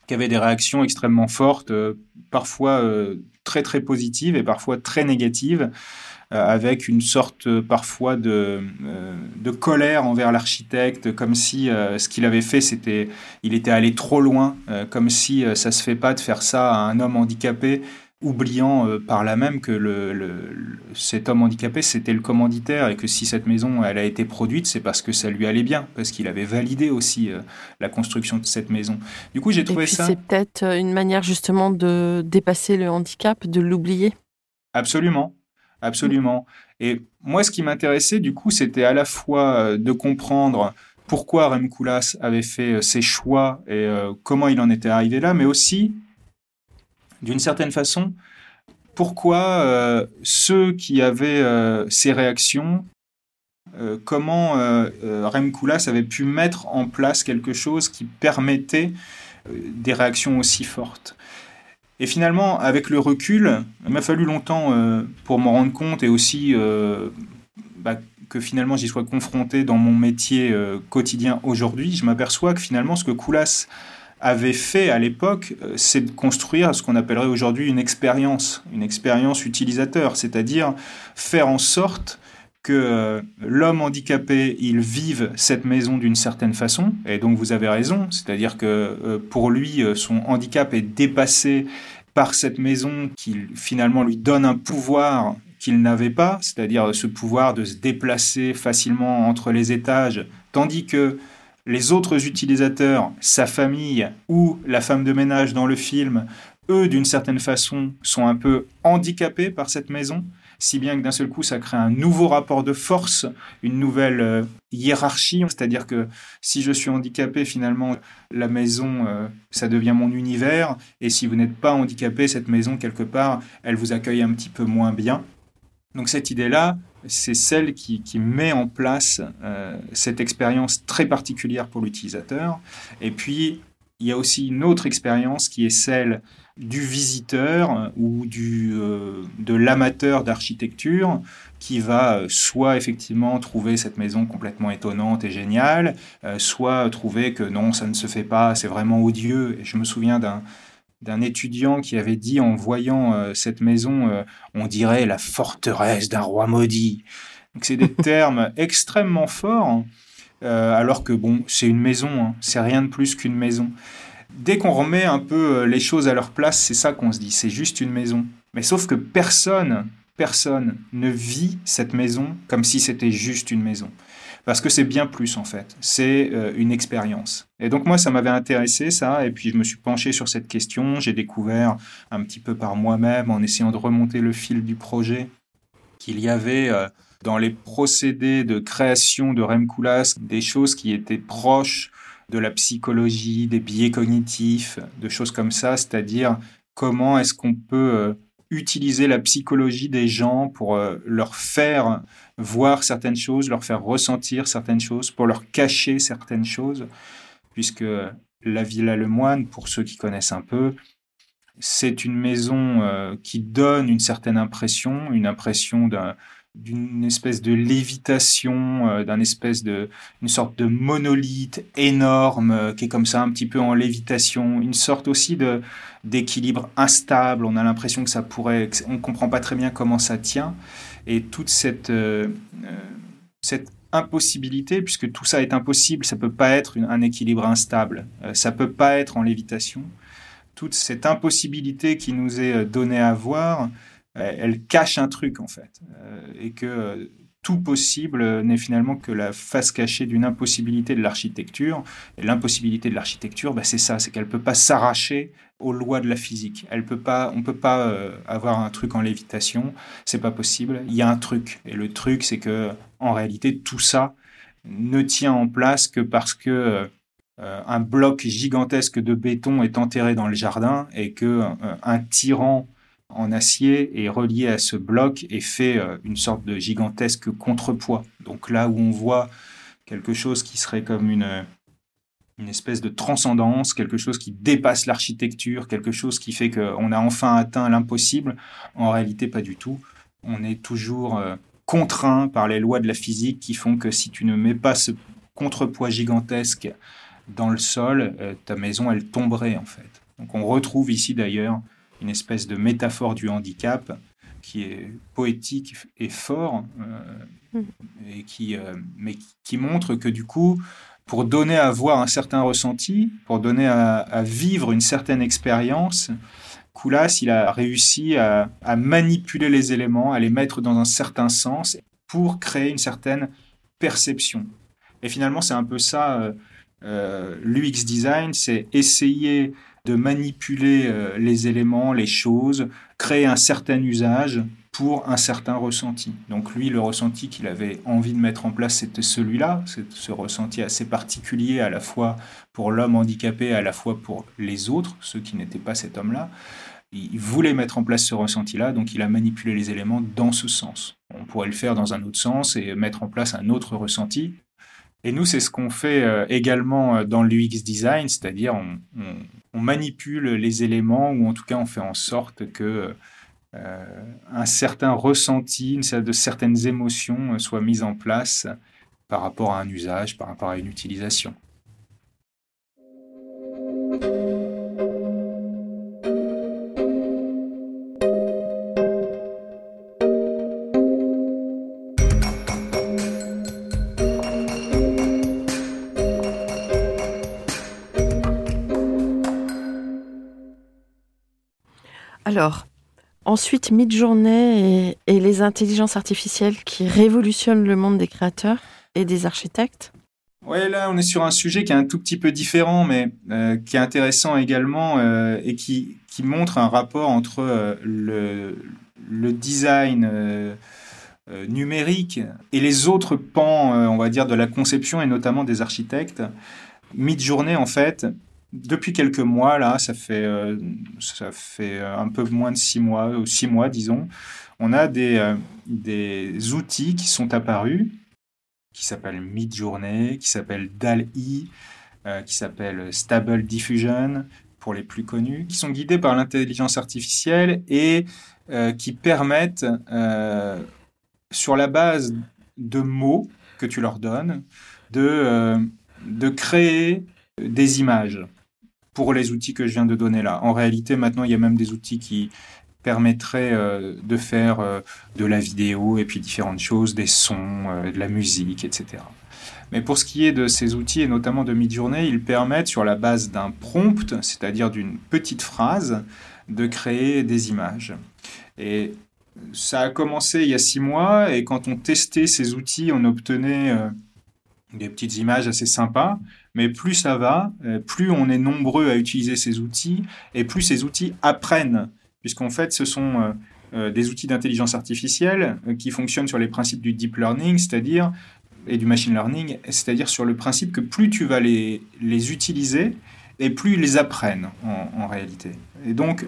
qui avaient des réactions extrêmement fortes, parfois très très positives et parfois très négatives. Euh, avec une sorte euh, parfois de, euh, de colère envers l'architecte, comme si ce qu'il avait fait, c'était, il était allé trop loin, comme si ça se fait pas de faire ça à un homme handicapé oubliant par là même que le, le, cet homme handicapé, c'était le commanditaire et que si cette maison elle a été produite, c'est parce que ça lui allait bien, parce qu'il avait validé aussi la construction de cette maison. Du coup, j'ai trouvé et puis ça. C'est peut-être une manière justement de dépasser le handicap, de l'oublier. Absolument, Absolument. Et moi, ce qui m'intéressait, du coup, c'était à la fois euh, de comprendre pourquoi Rem Koolhaas avait fait euh, ses choix et euh, comment il en était arrivé là, mais aussi, d'une certaine façon, pourquoi ceux qui avaient ces réactions, comment Rem Koolhaas avait pu mettre en place quelque chose qui permettait des réactions aussi fortes? Et finalement, avec le recul, il m'a fallu longtemps euh, pour m'en rendre compte et aussi euh, bah, que finalement j'y sois confronté dans mon métier euh, quotidien aujourd'hui. Je m'aperçois que finalement ce que Koulas avait fait à l'époque, c'est de construire ce qu'on appellerait aujourd'hui une expérience, une expérience utilisateur, c'est-à-dire faire en sorte que l'homme handicapé, il vive cette maison d'une certaine façon, et donc vous avez raison, c'est-à-dire que pour lui, son handicap est dépassé par cette maison qui finalement lui donne un pouvoir qu'il n'avait pas, c'est-à-dire ce pouvoir de se déplacer facilement entre les étages, tandis que les autres utilisateurs, sa famille ou la femme de ménage dans le film, eux, d'une certaine façon, sont un peu handicapés par cette maison si bien que d'un seul coup, ça crée un nouveau rapport de force, une nouvelle euh, hiérarchie, c'est-à-dire que si je suis handicapé, finalement, la maison, euh, ça devient mon univers, et si vous n'êtes pas handicapé, cette maison, quelque part, elle vous accueille un petit peu moins bien. Donc cette idée-là, c'est celle qui, met en place euh, cette expérience très particulière pour l'utilisateur. Et puis, il y a aussi une autre expérience qui est celle du visiteur euh, ou du, euh, de l'amateur d'architecture qui va soit effectivement trouver cette maison complètement étonnante et géniale, soit trouver que non, ça ne se fait pas, c'est vraiment odieux. Et je me souviens d'un d'un étudiant qui avait dit en voyant cette maison, on dirait la forteresse d'un roi maudit. c'est des termes extrêmement forts, alors que bon, c'est une maison, hein, c'est rien de plus qu'une maison dès qu'on remet un peu euh, les choses à leur place, c'est ça qu'on se dit, c'est juste une maison. Mais sauf que personne, personne ne vit cette maison comme si c'était juste une maison. Parce que c'est bien plus en fait, c'est euh, une expérience. Et donc moi, ça m'avait intéressé ça, et puis je me suis penché sur cette question, j'ai découvert un petit peu par moi-même, en essayant de remonter le fil du projet, qu'il y avait... Euh, dans les procédés de création de Rem Koolhaas des choses qui étaient proches de la psychologie, des biais cognitifs, de choses comme ça, c'est-à-dire comment est-ce qu'on peut euh, utiliser la psychologie des gens pour leur faire voir certaines choses, leur faire ressentir certaines choses, pour leur cacher certaines choses, puisque la Villa Lemoine, pour ceux qui connaissent un peu, c'est une maison euh, qui donne une certaine impression, une impression d'une espèce de lévitation, euh, d'un espèce de une sorte de monolithe énorme euh, qui est comme ça un petit peu en lévitation, une sorte aussi de d'équilibre instable. On a l'impression que ça pourrait, on comprend pas très bien comment ça tient, et toute cette cette impossibilité, puisque tout ça est impossible, ça peut pas être un équilibre instable, ça peut pas être en lévitation toute cette impossibilité qui nous est euh, donnée à voir, euh, elle cache un truc en fait. Euh, et que tout possible n'est finalement que la face cachée d'une impossibilité de l'architecture. Et l'impossibilité de l'architecture, bah, c'est ça, c'est qu'elle ne peut pas s'arracher aux lois de la physique. Elle peut pas, on ne peut pas avoir un truc en lévitation, c'est pas possible. Il y a un truc. Et le truc, c'est que en réalité, tout ça ne tient en place que parce que euh, un bloc gigantesque de béton est enterré dans le jardin et que euh, un tyran en acier est relié à ce bloc et fait euh, une sorte de gigantesque contrepoids. Donc là où on voit quelque chose qui serait comme une, une espèce de transcendance, quelque chose qui dépasse l'architecture, quelque chose qui fait qu'on a enfin atteint l'impossible, en réalité pas du tout. On est toujours contraint par les lois de la physique qui font que si tu ne mets pas ce contrepoids gigantesque dans le sol, euh, ta maison, elle tomberait en fait. Donc on retrouve ici d'ailleurs une espèce de métaphore du handicap qui est poétique et fort, euh, mm. et qui, euh, mais qui montre que du coup, pour donner à voir un certain ressenti, pour donner à, vivre une certaine expérience, Koulas, il a réussi à, à, manipuler les éléments, à les mettre dans un certain sens pour créer une certaine perception. Et finalement, c'est un peu ça euh, L'UX design, c'est essayer de manipuler euh, les éléments, les choses, créer un certain usage pour un certain ressenti. Donc lui, le ressenti qu'il avait envie de mettre en place, c'était celui-là, ce ressenti assez particulier à la fois pour l'homme handicapé, à la fois pour les autres, ceux qui n'étaient pas cet homme-là. Il voulait mettre en place ce ressenti-là, donc il a manipulé les éléments dans ce sens. On pourrait le faire dans un autre sens et mettre en place un autre ressenti, et nous, c'est ce qu'on fait euh, également euh, dans l'UX design, c'est-à-dire on, manipule les éléments ou en tout cas on fait en sorte que euh, un certain ressenti, de certaines émotions soient mises en place par rapport à un usage, par rapport à une utilisation. Alors, ensuite, Midjourney et, et les intelligences artificielles qui révolutionnent le monde des créateurs et des architectes. Oui, là, on est sur un sujet qui est un tout petit peu différent, mais euh, qui est intéressant également euh, et qui, montre un rapport entre euh, le, le, design numérique et les autres pans, on va dire, de la conception et notamment des architectes. Midjourney, en fait, depuis quelques mois, là, ça fait, euh, ça fait un peu moins de six mois, ou six mois, disons, on a des, euh, des outils qui sont apparus, qui s'appellent Midjourney, qui s'appellent DAL-E, euh, qui s'appellent Stable Diffusion, pour les plus connus, qui sont guidés par l'intelligence artificielle et qui permettent, sur la base de mots que tu leur donnes, de, de créer des images pour les outils que je viens de donner là. En réalité, maintenant, il y a même des outils qui permettraient euh, de faire euh, de la vidéo et puis différentes choses, des sons, euh, de la musique, etc. Mais pour ce qui est de ces outils, et notamment de Midjourney, ils permettent, sur la base d'un prompt, c'est-à-dire d'une petite phrase, de créer des images. Et ça a commencé il y a six mois, et quand on testait ces outils, on obtenait des petites images assez sympas. Mais plus ça va, euh, plus on est nombreux à utiliser ces outils et plus ces outils apprennent, puisqu'en fait, ce sont euh, euh, des outils d'intelligence artificielle qui fonctionnent sur les principes du deep learning, c'est-à-dire et du machine learning, c'est-à-dire sur le principe que plus tu vas les, les utiliser, et plus ils les apprennent en, réalité. Et donc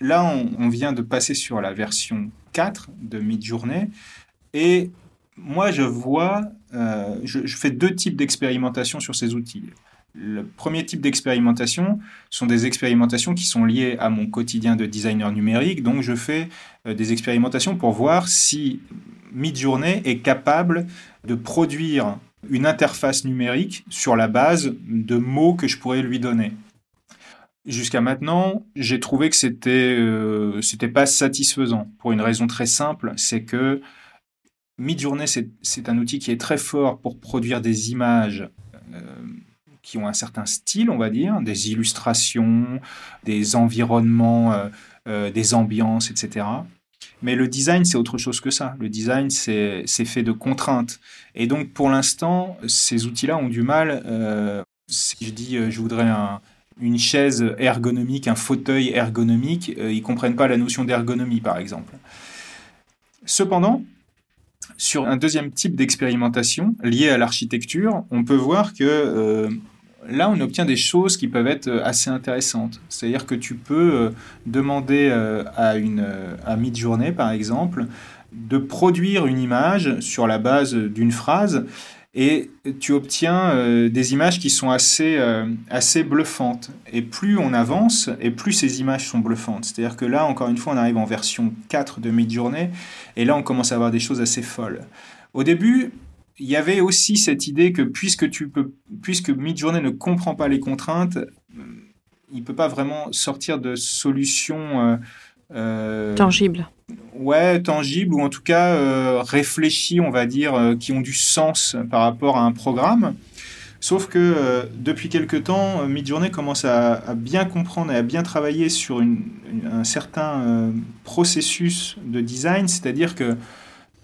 là, on, vient de passer sur la version 4 de Midjourney, et moi je vois, euh, je, fais deux types d'expérimentation sur ces outils. Le premier type d'expérimentation sont des expérimentations qui sont liées à mon quotidien de designer numérique. Donc, je fais euh, des expérimentations pour voir si Midjourney est capable de produire une interface numérique sur la base de mots que je pourrais lui donner. Jusqu'à maintenant, j'ai trouvé que c'était euh, c'était pas satisfaisant pour une raison très simple, c'est que Midjourney c'est un outil qui est très fort pour produire des images euh, qui ont un certain style, on va dire, des illustrations, des environnements, euh, euh, des ambiances, etc. Mais le design, c'est autre chose que ça. Le design, c'est fait de contraintes. Et donc, pour l'instant, ces outils-là ont du mal. Si je dis, je voudrais une chaise ergonomique, un fauteuil ergonomique, ils ne comprennent pas la notion d'ergonomie, par exemple. Cependant, sur un deuxième type d'expérimentation lié à l'architecture, on peut voir que là, on obtient des choses qui peuvent être euh, assez intéressantes. C'est-à-dire que tu peux euh, demander euh, à, une, à Midjourney, par exemple, de produire une image sur la base d'une phrase et tu obtiens des images qui sont assez, assez bluffantes. Et plus on avance, et plus ces images sont bluffantes. C'est-à-dire que là, encore une fois, on arrive en version 4 de Midjourney, et là, on commence à avoir des choses assez folles. Au début, il y avait aussi cette idée que puisque tu peux, puisque Midjourney ne comprend pas les contraintes, euh, il peut pas vraiment sortir de solutions euh, euh tangibles. Ouais, tangibles ou en tout cas euh, réfléchies, on va dire, qui ont du sens par rapport à un programme. Sauf que depuis quelque temps, Midjourney commence à, bien comprendre et à bien travailler sur un certain processus de design, c'est-à-dire que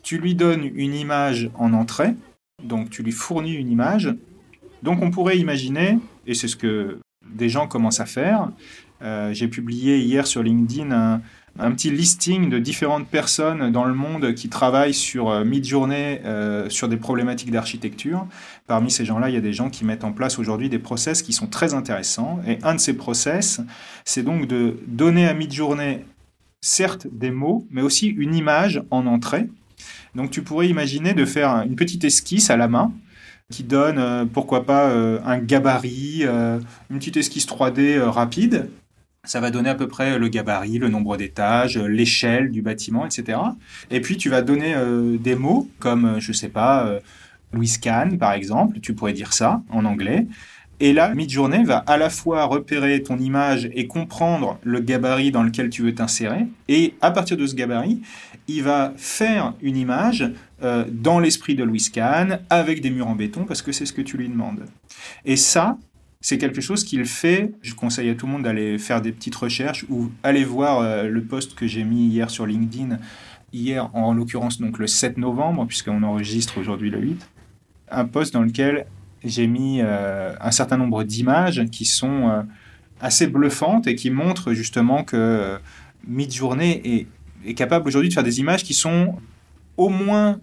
tu lui donnes une image en entrée, donc tu lui fournis une image. Donc on pourrait imaginer, et c'est ce que des gens commencent à faire, euh, j'ai publié hier sur LinkedIn un, petit listing de différentes personnes dans le monde qui travaillent sur euh, mid-journée euh, sur des problématiques d'architecture. Parmi ces gens-là, il y a des gens qui mettent en place aujourd'hui des process qui sont très intéressants. Et un de ces process, c'est donc de donner à mid-journée certes des mots, mais aussi une image en entrée. Donc tu pourrais imaginer de faire une petite esquisse à la main qui donne, euh, pourquoi pas, un gabarit, une petite esquisse 3D rapide. Ça va donner à peu près le gabarit, le nombre d'étages, l'échelle du bâtiment, etc. Et puis tu vas donner des mots comme, je sais pas, Louis Kahn, par exemple, tu pourrais dire ça en anglais. Et là, Midjourney va à la fois repérer ton image et comprendre le gabarit dans lequel tu veux t'insérer. Et à partir de ce gabarit, il va faire une image euh, dans l'esprit de Louis Kahn avec des murs en béton parce que c'est ce que tu lui demandes. Et ça, c'est quelque chose qu'il fait. Je conseille à tout le monde d'aller faire des petites recherches ou aller voir euh, le post que j'ai mis hier sur LinkedIn. Hier, en l'occurrence, donc le 7 novembre, puisqu'on enregistre aujourd'hui le 8. Un post dans lequel j'ai mis euh, un certain nombre d'images qui sont euh, assez bluffantes et qui montrent justement que Midjourney est, est capable aujourd'hui de faire des images qui sont au moins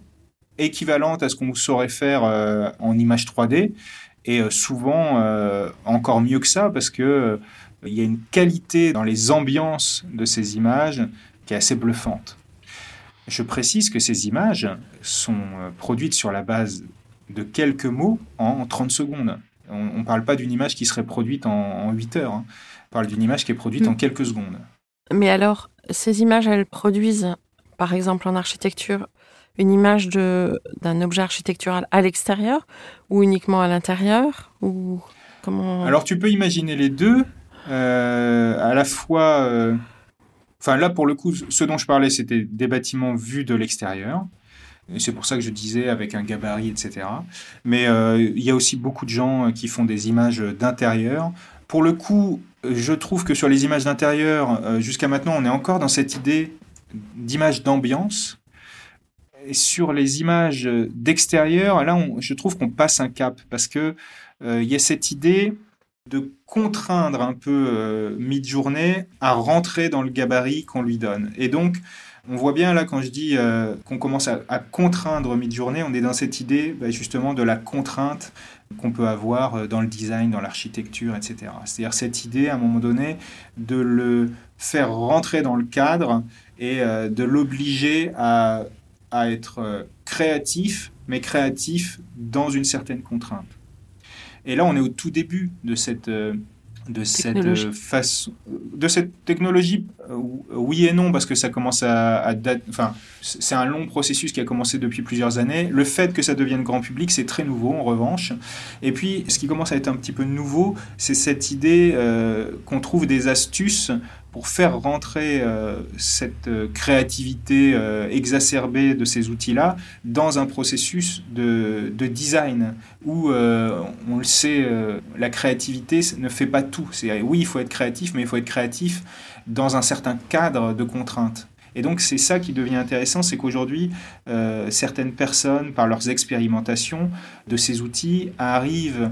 équivalentes à ce qu'on saurait faire en image 3D et souvent encore mieux que ça parce que il y a une qualité dans les ambiances de ces images qui est assez bluffante. Je précise que ces images sont produites sur la base de quelques mots en 30 secondes. On ne parle pas d'une image qui serait produite en, 8 heures. Hein. On parle d'une image qui est produite en hmm. quelques secondes. Mais alors, ces images, elles produisent, par exemple en architecture, une image d'un objet architectural à l'extérieur ou uniquement à l'intérieur ou comment Alors tu peux imaginer les deux, euh, à la fois. Euh, enfin là pour le coup, ce dont je parlais, c'était des bâtiments vus de l'extérieur. C'est pour ça que je disais avec un gabarit, etc. Mais euh, il y a aussi beaucoup de gens qui font des images d'intérieur. Pour le coup, je trouve que sur les images d'intérieur, jusqu'à maintenant, on est encore dans cette idée d'image d'ambiance. Sur les images d'extérieur, là, je trouve qu'on passe un cap parce que euh, il y a cette idée de contraindre un peu euh, mid-journée à rentrer dans le gabarit qu'on lui donne. Et donc, on voit bien là quand je dis euh, qu'on commence à, contraindre mid-journée, on est dans cette idée bah, justement de la contrainte qu'on peut avoir euh, dans le design, dans l'architecture, etc. C'est-à-dire cette idée à un moment donné de le faire rentrer dans le cadre et de l'obliger à, à être créatif, mais créatif dans une certaine contrainte. Et là, on est au tout début de cette, euh, de cette euh, façon, de cette technologie. Euh, oui et non, parce que ça commence à, à enfin, c'est un long processus qui a commencé depuis plusieurs années. Le fait que ça devienne grand public, c'est très nouveau en revanche. Et puis, ce qui commence à être un petit peu nouveau, c'est cette idée qu'on trouve des astuces pour faire rentrer euh, cette euh, créativité euh, exacerbée de ces outils-là dans un processus de, design où, on le sait, la créativité ne fait pas tout. C'est oui, il faut être créatif, mais il faut être créatif dans un certain cadre de contraintes. Et donc c'est ça qui devient intéressant, c'est qu'aujourd'hui, certaines personnes, par leurs expérimentations de ces outils, arrivent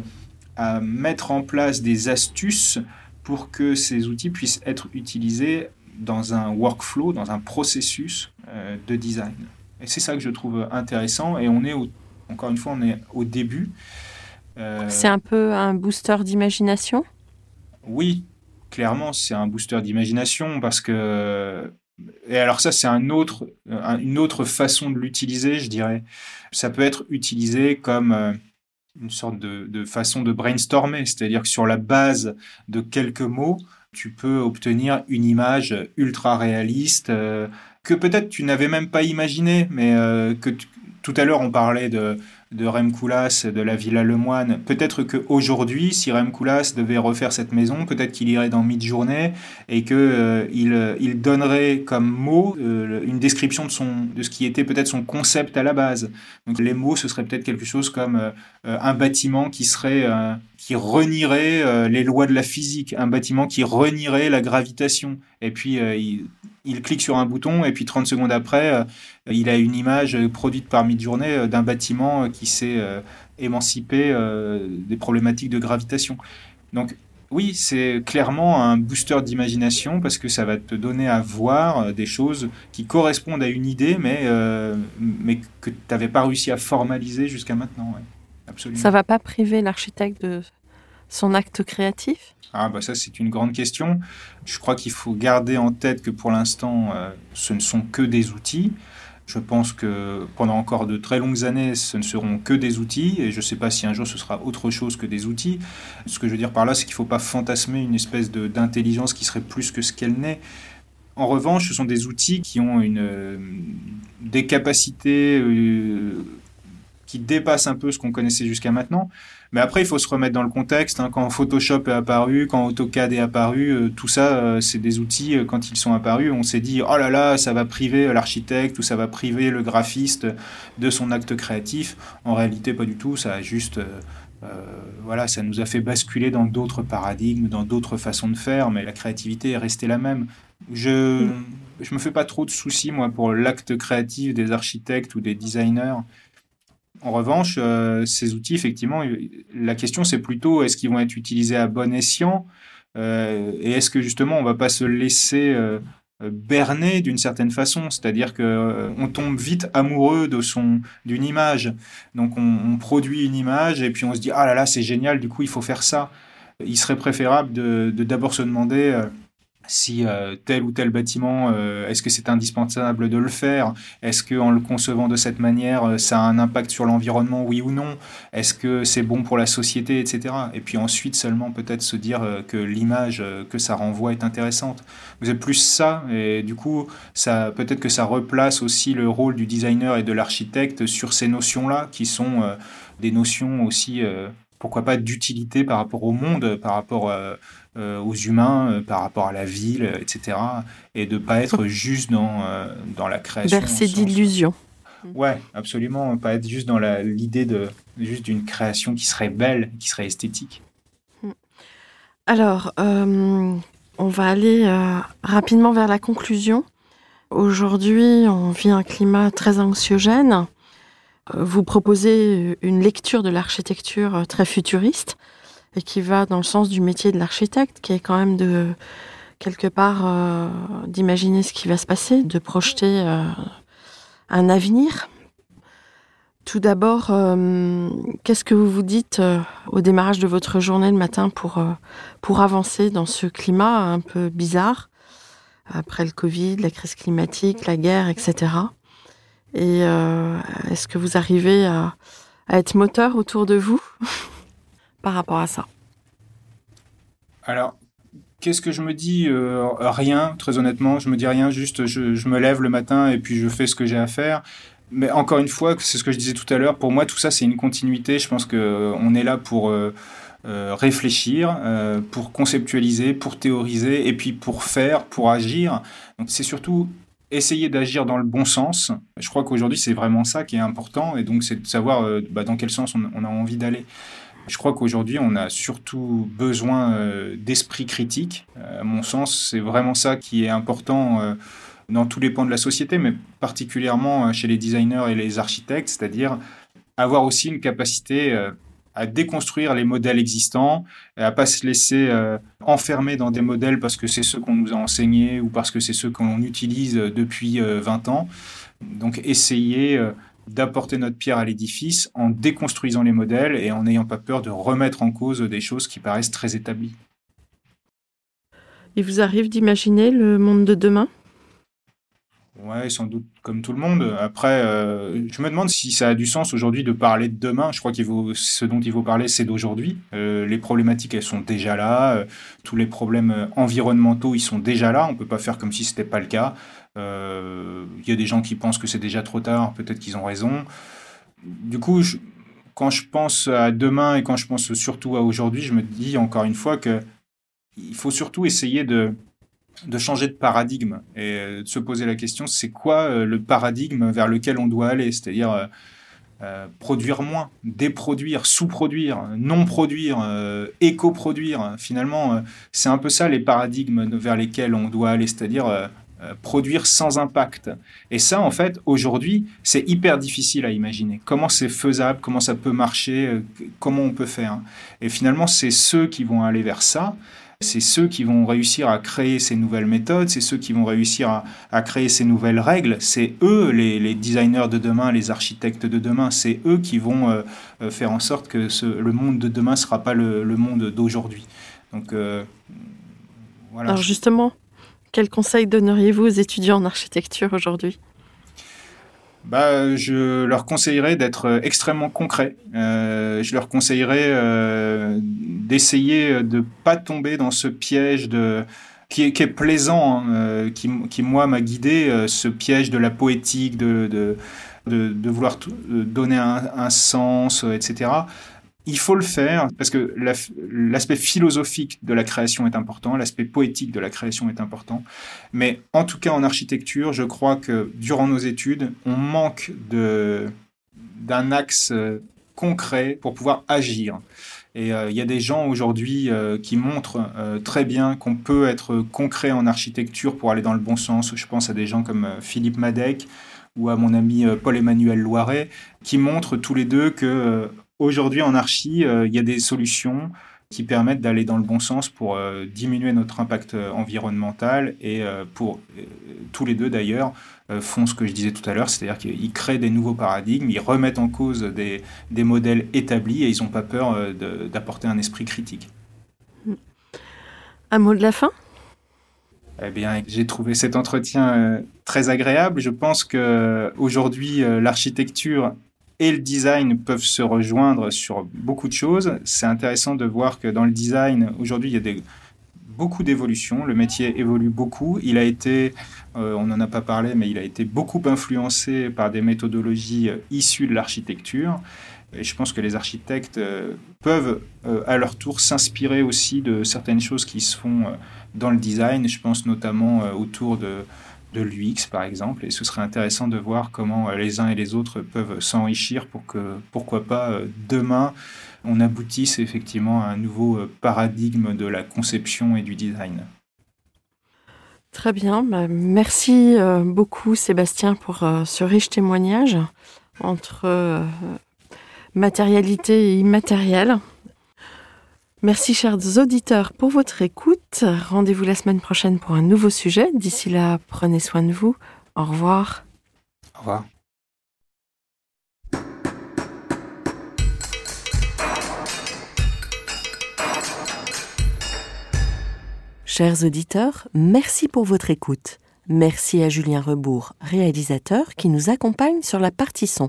à mettre en place des astuces pour que ces outils puissent être utilisés dans un workflow, dans un processus euh, de design. Et c'est ça que je trouve intéressant. Et on est, encore une fois, on est au début. Euh, c'est un peu un booster d'imagination? Oui, clairement, c'est un booster d'imagination parce que. Et alors, ça, c'est un autre, une autre façon de l'utiliser, je dirais. Ça peut être utilisé comme euh, une sorte de, façon de brainstormer, c'est-à-dire que sur la base de quelques mots, tu peux obtenir une image ultra réaliste euh, que peut-être tu n'avais même pas imaginé, mais euh, que tout à l'heure on parlait de, de de la Villa Lemoine. Peut-être qu'aujourd'hui, si Rem Koolhaas devait refaire cette maison, peut-être qu'il irait dans Mid-Journée et qu'il euh, il, il, donnerait comme mot euh, une description de, son, de ce qui était peut-être son concept à la base. Donc les mots, ce serait peut-être quelque chose comme euh, un bâtiment qui serait qui renierait les lois de la physique, un bâtiment qui renierait la gravitation. Et puis il clique sur un bouton et puis 30 secondes après, euh, il a une image produite par Midjourney euh, d'un bâtiment euh, qui s'est émancipé des problématiques de gravitation. Donc oui, c'est clairement un booster d'imagination parce que ça va te donner à voir des choses qui correspondent à une idée, mais, mais que tu n'avais pas réussi à formaliser jusqu'à maintenant. Absolument. Ça va pas priver l'architecte de son acte créatif? Ah bah ça c'est une grande question. Je crois qu'il faut garder en tête que pour l'instant euh, ce ne sont que des outils. Je pense que pendant encore de très longues années, ce ne seront que des outils, et je ne sais pas si un jour ce sera autre chose que des outils. Ce que je veux dire par là, c'est qu'il ne faut pas fantasmer une espèce d'intelligence qui serait plus que ce qu'elle n'est. En revanche, ce sont des outils qui ont une, des capacités euh, qui dépassent un peu ce qu'on connaissait jusqu'à maintenant. Mais après, il faut se remettre dans le contexte. Hein. Quand Photoshop est apparu, quand AutoCAD est apparu, euh, tout ça, euh, c'est des outils, euh, quand ils sont apparus, on s'est dit, oh là là, ça va priver l'architecte ou ça va priver le graphiste de son acte créatif. En réalité, pas du tout. Ça a juste... voilà, ça nous a fait basculer dans d'autres paradigmes, dans d'autres façons de faire, mais la créativité est restée la même. Je je me fais pas trop de soucis moi pour l'acte créatif des architectes ou des designers. En revanche, euh, ces outils, effectivement, la question c'est plutôt est-ce qu'ils vont être utilisés à bon escient euh, et est-ce que justement on va pas se laisser euh, berner d'une certaine façon, c'est-à-dire que on tombe vite amoureux d'une image. Donc on, produit une image et puis on se dit ah là là c'est génial, du coup il faut faire ça. Il serait préférable de d'abord se demander si euh, tel ou tel bâtiment, euh, est-ce que c'est indispensable de le faire? Est-ce qu'en le concevant de cette manière, euh, ça a un impact sur l'environnement, oui ou non? Est-ce que c'est bon pour la société, etc. Et puis ensuite seulement peut-être se dire que l'image que ça renvoie est intéressante. Vous êtes plus ça, et du coup, ça peut-être que ça replace aussi le rôle du designer et de l'architecte sur ces notions-là, qui sont des notions aussi, pourquoi pas, d'utilité par rapport au monde, par rapport euh, aux humains euh, par rapport à la ville, etc. Et de ne pas être juste dans, euh, dans la création. Bercé d'illusions. Ouais, absolument. Pas être juste dans l'idée de juste d'une création qui serait belle, qui serait esthétique. Hmm. Alors, on va aller rapidement vers la conclusion. Aujourd'hui, on vit un climat très anxiogène. Vous proposez une lecture de l'architecture très futuriste. Et qui va dans le sens du métier de l'architecte, qui est quand même de quelque part euh, d'imaginer ce qui va se passer, de projeter euh, un avenir. Tout d'abord, euh, qu'est-ce que vous vous dites au démarrage de votre journée le matin pour, avancer dans ce climat un peu bizarre, après le Covid, la crise climatique, la guerre, etc. Et est-ce que vous arrivez à être moteur autour de vous? par rapport à ça Alors, Qu'est-ce que je me dis euh, Rien, très honnêtement. Je me dis rien, juste je, me lève le matin et puis je fais ce que j'ai à faire. Mais encore une fois, c'est ce que je disais tout à l'heure, pour moi tout ça c'est une continuité. Je pense qu'on euh, est là pour euh, réfléchir, pour conceptualiser, pour théoriser et puis pour faire, pour agir. Donc c'est surtout essayer d'agir dans le bon sens. Je crois qu'aujourd'hui c'est vraiment ça qui est important et donc c'est de savoir bah, dans quel sens on a envie d'aller. Je crois qu'aujourd'hui, on a surtout besoin euh, d'esprit critique. Euh, à mon sens, c'est vraiment ça qui est important euh, dans tous les pans de la société, mais particulièrement chez les designers et les architectes, c'est-à-dire avoir aussi une capacité à déconstruire les modèles existants, à pas se laisser enfermer dans des modèles parce que c'est ceux qu'on nous a enseignés ou parce que c'est ceux qu'on utilise depuis 20 ans. Donc essayer d'apporter notre pierre à l'édifice en déconstruisant les modèles et en n'ayant pas peur de remettre en cause des choses qui paraissent très établies. Il vous arrive d'imaginer le monde de demain? Ouais, sans doute comme tout le monde. Après, euh, je me demande si ça a du sens aujourd'hui de parler de demain. Je crois qu'il faut, ce dont il faut parler, c'est d'aujourd'hui. Euh, les problématiques, elles sont déjà là. Euh, tous les problèmes environnementaux, ils sont déjà là. On ne peut pas faire comme si ce n'était pas le cas. Il y a des gens qui pensent que c'est déjà trop tard. Peut-être qu'ils ont raison. Du coup, quand je pense à demain et quand je pense surtout à aujourd'hui, je me dis encore une fois que il faut surtout essayer de de changer de paradigme et euh, de se poser la question, c'est quoi euh, le paradigme vers lequel on doit aller? C'est-à-dire euh, produire moins, déproduire, sous-produire, non-produire, éco-produire. Finalement, c'est un peu ça les paradigmes vers lesquels on doit aller, c'est-à-dire produire sans impact. Et ça, en fait, aujourd'hui, c'est hyper difficile à imaginer. Comment c'est faisable, comment ça peut marcher, comment on peut faire? Et finalement, c'est ceux qui vont aller vers ça c'est ceux qui vont réussir à créer ces nouvelles méthodes, c'est ceux qui vont réussir à, créer ces nouvelles règles, c'est eux les, designers de demain, les architectes de demain, c'est eux qui vont euh, euh, faire en sorte que le monde de demain ne sera pas le, monde d'aujourd'hui. Donc euh. Alors justement, quel conseil donneriez-vous aux étudiants en architecture aujourd'hui? Bah, je leur conseillerais d'être extrêmement concret. Euh, je leur conseillerais euh, d'essayer de pas tomber dans ce piège de qui est, qui est plaisant, hein, euh, qui, qui, moi m'a guidé, euh, ce piège de la poétique, de, de, de, de vouloir donner un, un sens, etc il faut le faire parce que l'aspect philosophique de la création est important, l'aspect poétique de la création est important. Mais en tout cas, en architecture, je crois que durant nos études, on manque d'un axe euh, concret pour pouvoir agir. Et euh, il y a des gens aujourd'hui euh, qui montrent très bien qu'on peut être concret en architecture pour aller dans le bon sens. Je pense à des gens comme Philippe Madec ou à mon ami Paul-Emmanuel Loiret, qui montrent tous les deux que Aujourd'hui, en archi, euh, il y a des solutions qui permettent d'aller dans le bon sens pour euh, diminuer notre impact euh, environnemental et pour tous les deux d'ailleurs font ce que je disais tout à l'heure, c'est-à-dire qu'ils créent des nouveaux paradigmes, ils remettent en cause des, des modèles établis et ils n'ont pas peur d'apporter un esprit critique. Un mot de la fin? Eh bien, j'ai trouvé cet entretien très agréable. Je pense que aujourd'hui, l'architecture et le design peuvent se rejoindre sur beaucoup de choses. C'est intéressant de voir que dans le design, aujourd'hui, il y a beaucoup d'évolutions. Le métier évolue beaucoup. Il a été, euh, on n'en a pas parlé, mais il a été beaucoup influencé par des méthodologies euh, issues de l'architecture. Et je pense que les architectes euh, peuvent à leur tour s'inspirer aussi de certaines choses qui se font dans le design. Je pense notamment autour de de l'UX par exemple, et ce serait intéressant de voir comment euh, les uns et les autres peuvent s'enrichir pour que, pourquoi pas, euh, demain, on aboutisse effectivement à un nouveau euh, paradigme de la conception et du design. Très bien, bah, merci beaucoup Sébastien pour ce riche témoignage entre matérialité et immatériel. Merci chers auditeurs pour votre écoute. Rendez-vous la semaine prochaine pour un nouveau sujet. D'ici là, prenez soin de vous. Au revoir. Au revoir. Chers auditeurs, merci pour votre écoute. Merci à Julien Rebourg, réalisateur, qui nous accompagne sur la partie son.